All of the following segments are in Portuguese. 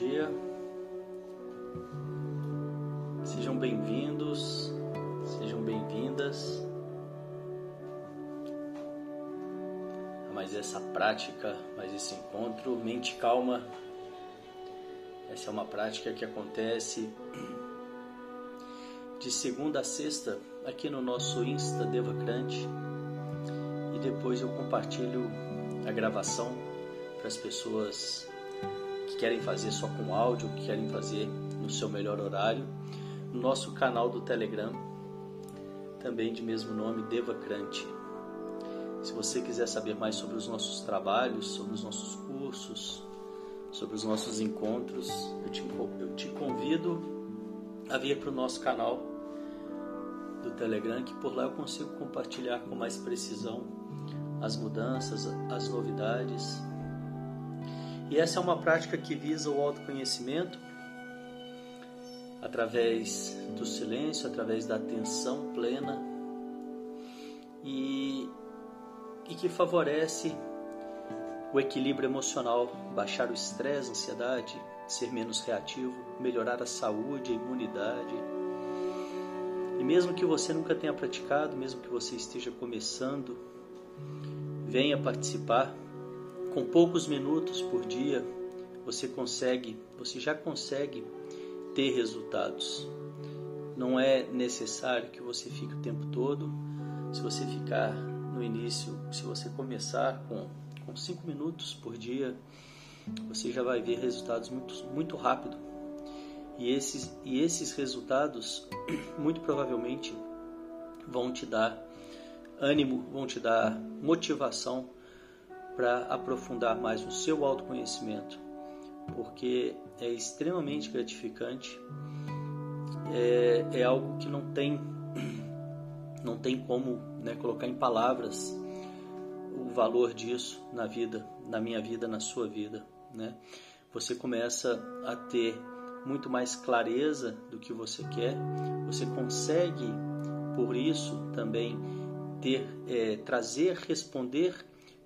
dia. Sejam bem-vindos, sejam bem-vindas a mais essa prática, mais esse encontro. Mente calma. Essa é uma prática que acontece de segunda a sexta aqui no nosso Insta Devacrante e depois eu compartilho a gravação para as pessoas que querem fazer só com áudio, que querem fazer no seu melhor horário, no nosso canal do Telegram, também de mesmo nome, Devacrante. Se você quiser saber mais sobre os nossos trabalhos, sobre os nossos cursos, sobre os nossos encontros, eu te, eu te convido a vir para o nosso canal do Telegram, que por lá eu consigo compartilhar com mais precisão as mudanças, as novidades e essa é uma prática que visa o autoconhecimento através do silêncio, através da atenção plena e, e que favorece o equilíbrio emocional, baixar o estresse, a ansiedade, ser menos reativo, melhorar a saúde, a imunidade. E mesmo que você nunca tenha praticado, mesmo que você esteja começando, venha participar com poucos minutos por dia, você consegue, você já consegue ter resultados. Não é necessário que você fique o tempo todo. Se você ficar no início, se você começar com, com cinco minutos por dia, você já vai ver resultados muito, muito rápido. E esses, e esses resultados, muito provavelmente, vão te dar ânimo, vão te dar motivação para aprofundar mais o seu autoconhecimento, porque é extremamente gratificante, é, é algo que não tem, não tem como né, colocar em palavras o valor disso na vida, na minha vida, na sua vida. Né? Você começa a ter muito mais clareza do que você quer, você consegue, por isso, também ter, é, trazer, responder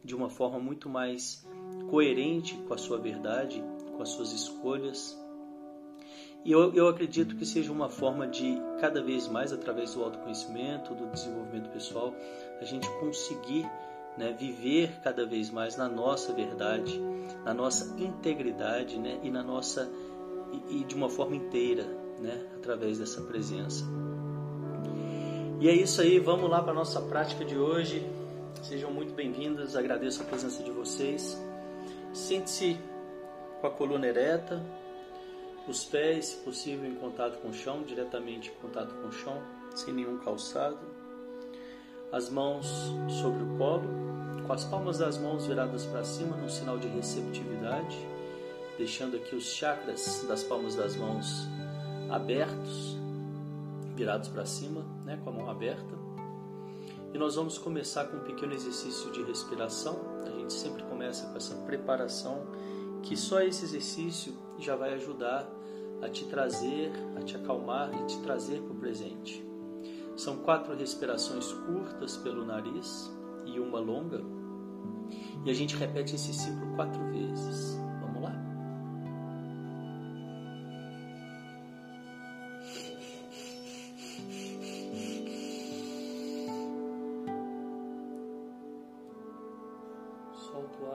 de uma forma muito mais coerente com a sua verdade, com as suas escolhas. E eu, eu acredito que seja uma forma de, cada vez mais, através do autoconhecimento, do desenvolvimento pessoal, a gente conseguir né, viver cada vez mais na nossa verdade, na nossa integridade né, e na nossa e, e de uma forma inteira, né, através dessa presença. E é isso aí, vamos lá para a nossa prática de hoje. Sejam muito bem-vindas, agradeço a presença de vocês. Sente-se com a coluna ereta, os pés, se possível, em contato com o chão, diretamente em contato com o chão, sem nenhum calçado. As mãos sobre o colo, com as palmas das mãos viradas para cima, num sinal de receptividade, deixando aqui os chakras das palmas das mãos abertos, virados para cima, né, com a mão aberta. E nós vamos começar com um pequeno exercício de respiração. A gente sempre começa com essa preparação, que só esse exercício já vai ajudar a te trazer, a te acalmar e te trazer para o presente. São quatro respirações curtas pelo nariz e uma longa. E a gente repete esse ciclo quatro vezes. toi,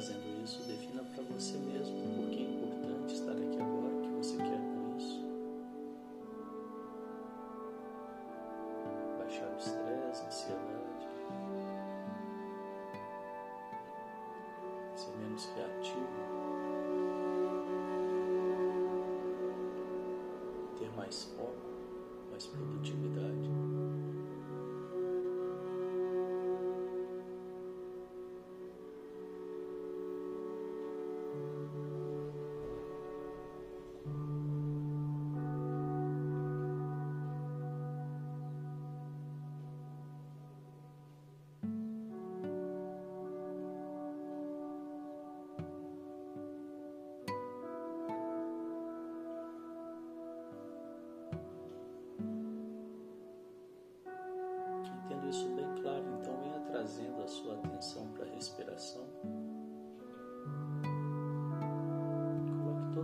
Fazendo isso, defina para você mesmo por que é importante estar aqui agora, o que você quer com isso. Baixar o estresse, a ansiedade. Ser menos reativo. Ter mais foco, mais produtividade.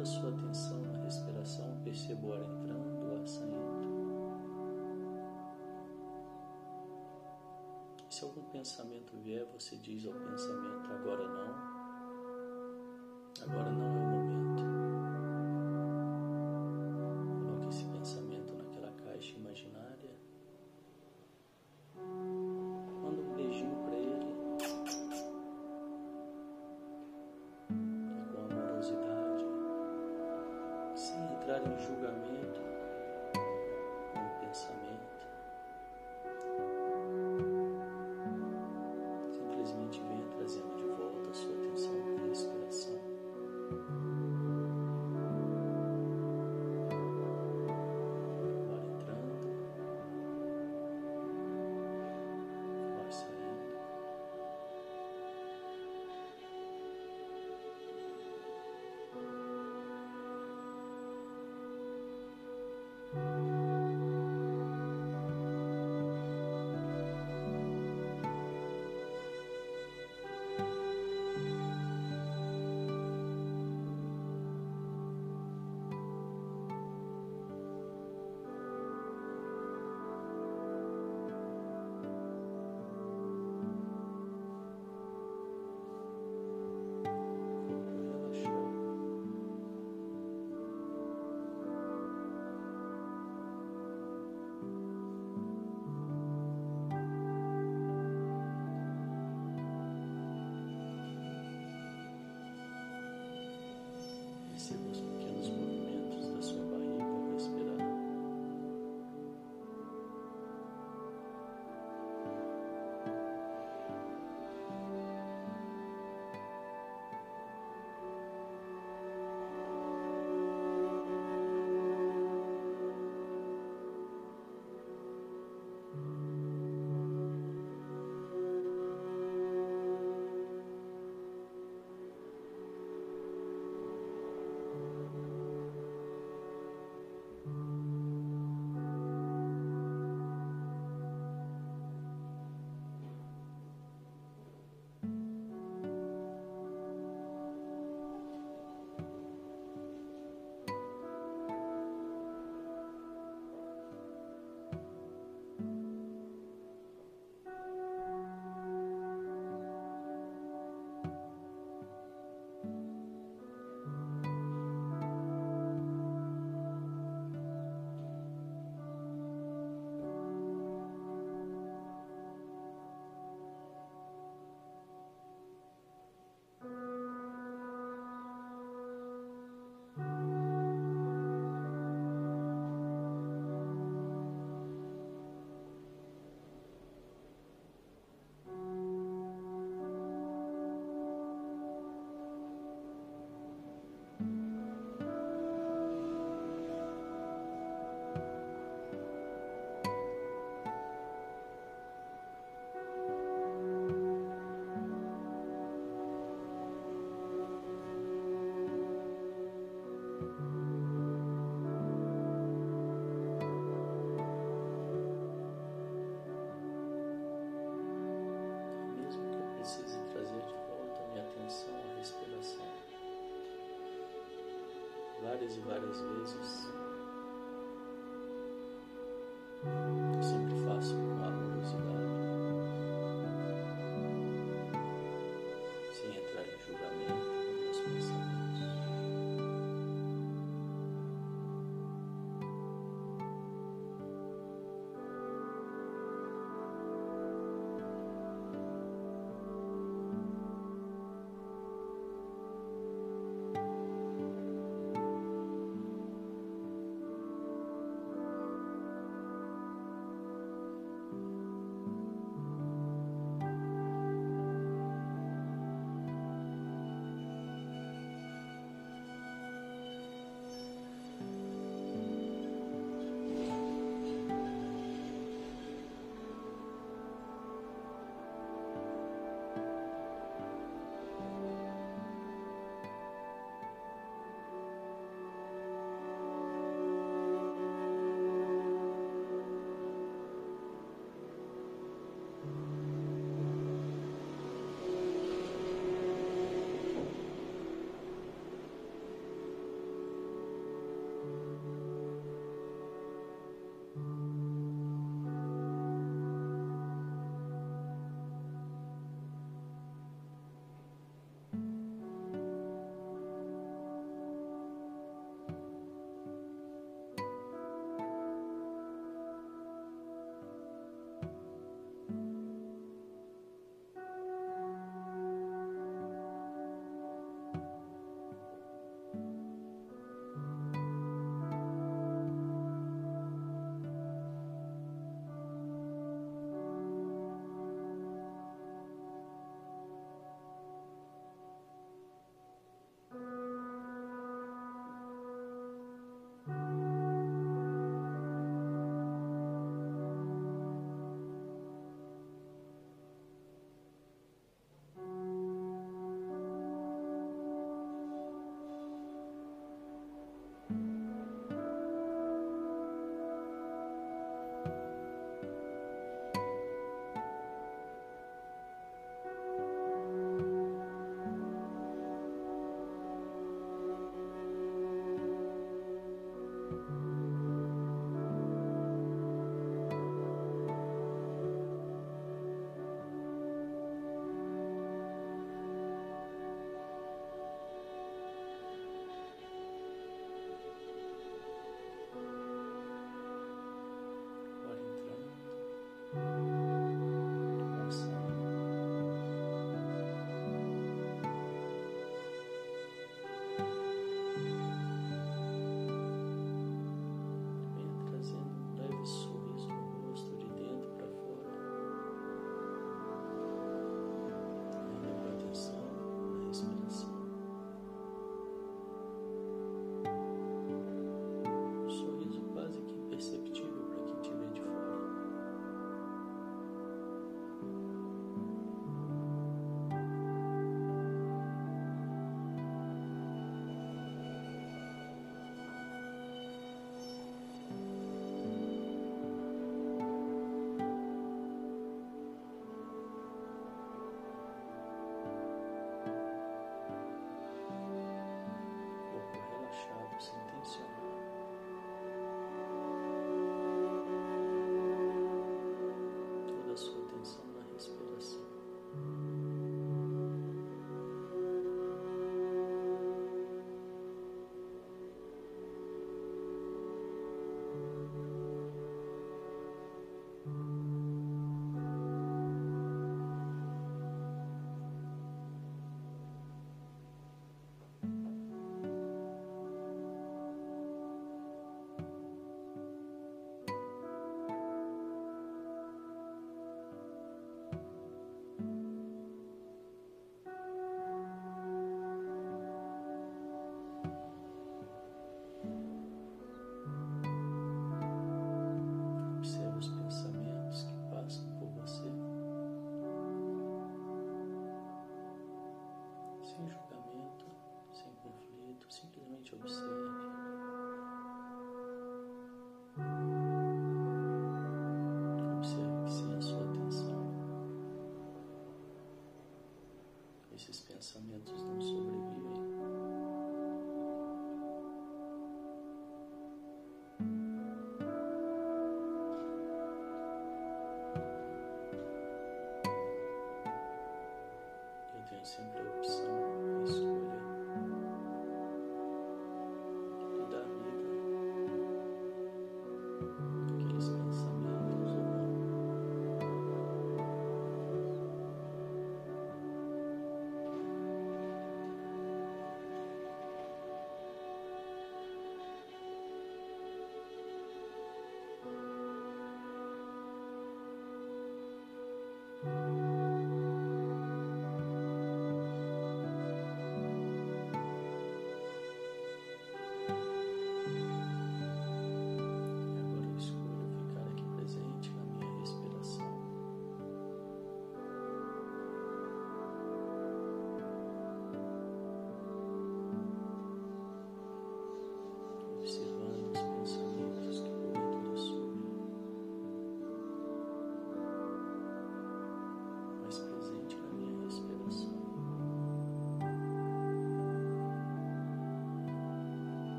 Toda a sua atenção na respiração, perceba o ar entrando, o ar saindo. E se algum pensamento vier, você diz ao pensamento: agora não, agora não é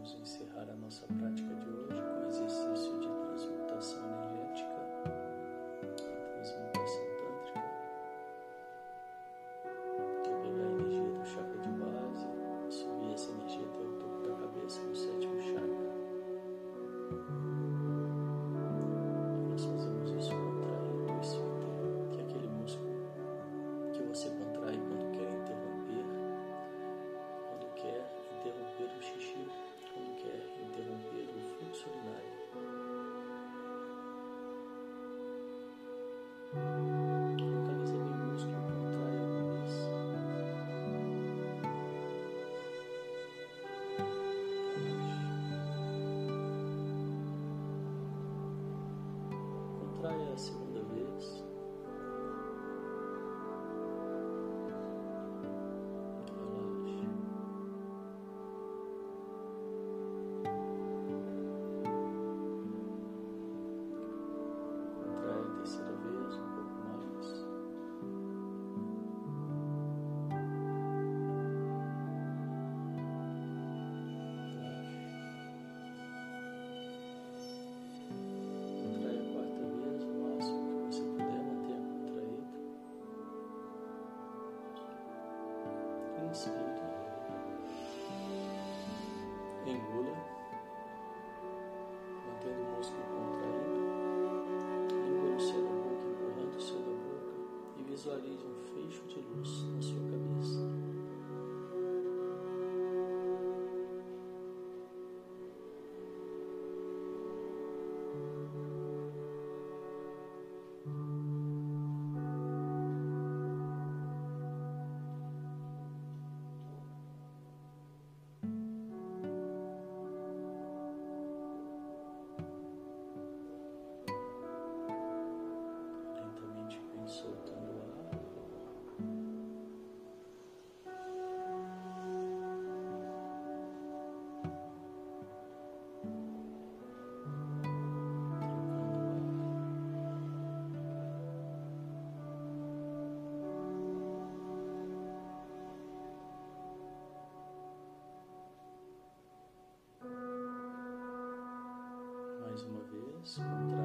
vamos encerrar a nossa prática Engula, mantendo o músculo contraído. Engula o céu da boca, empurrando o céu da boca e visualize vez, contraia.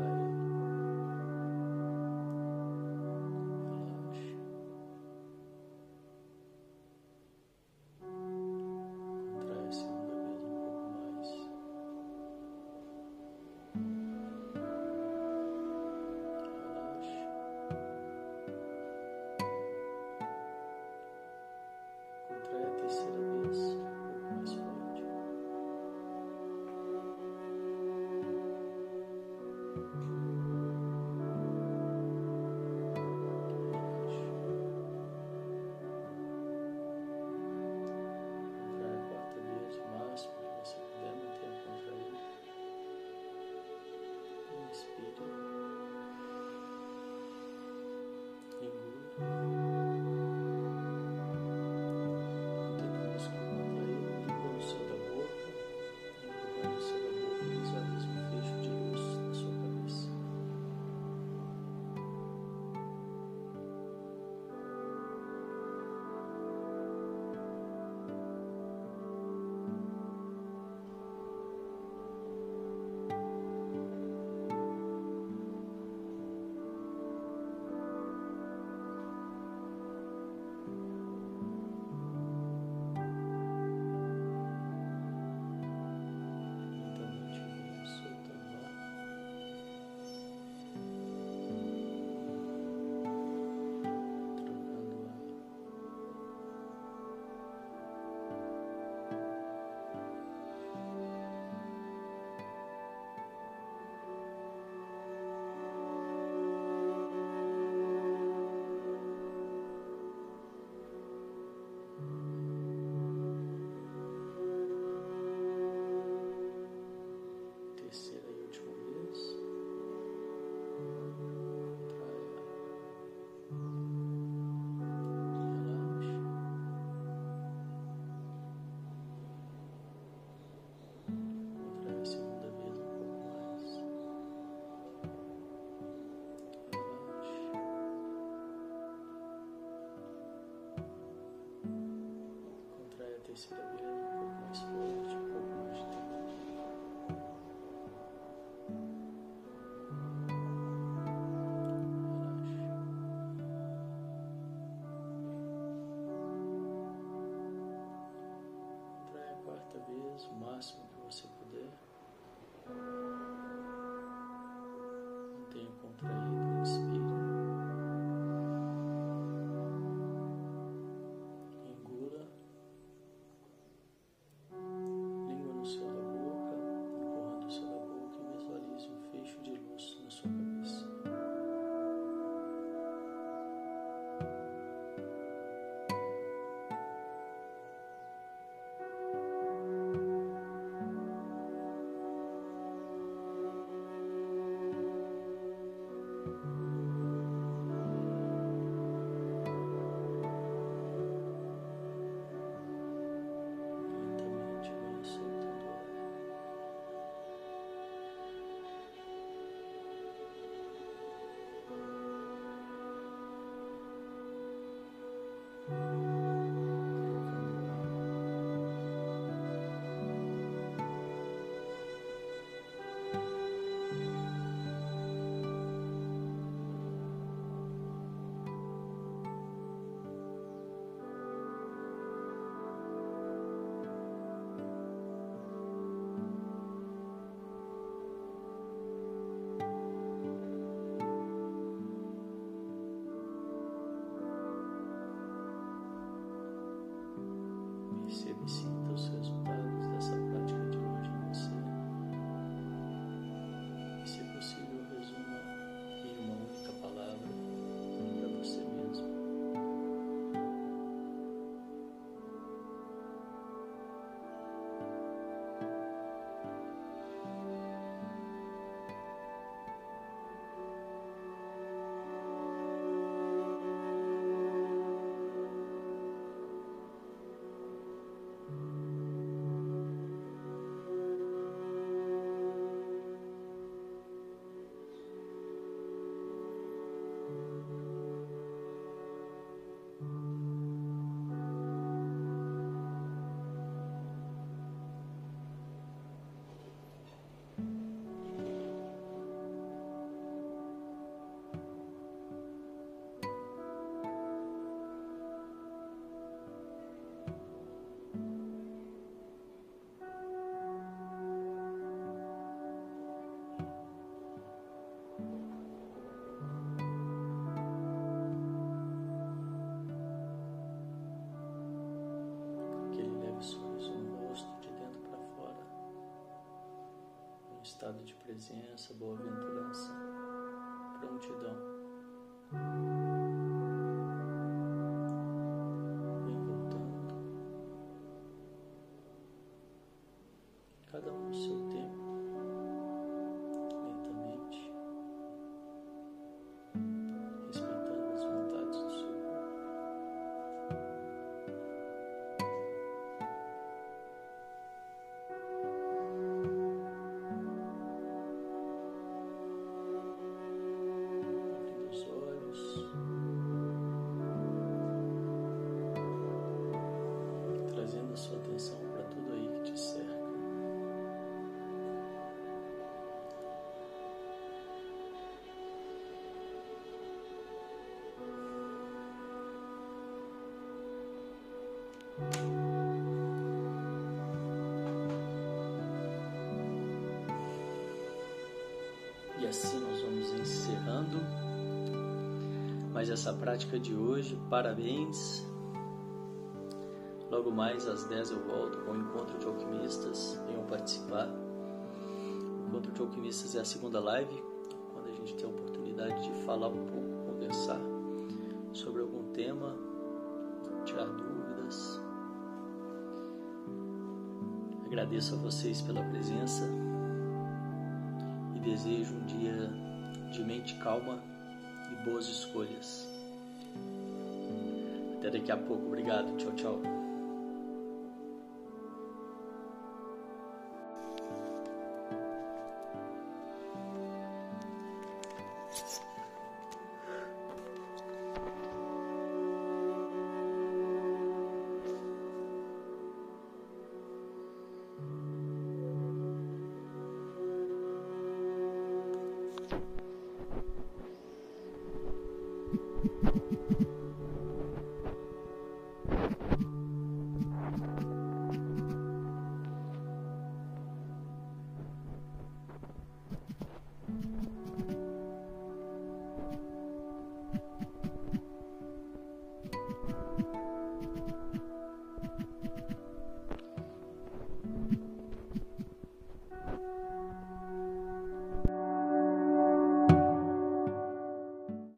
Dei Deus Filho. Estado de presença, boa-aventurança, prontidão. E mais essa prática de hoje. Parabéns! Logo mais às 10 eu volto com o Encontro de Alquimistas. Venham participar. O Encontro de Alquimistas é a segunda live, quando a gente tem a oportunidade de falar um pouco, conversar sobre algum tema, tirar dúvidas. Agradeço a vocês pela presença e desejo um dia de mente calma e boas escolhas. Até daqui a pouco. Obrigado. Tchau, tchau.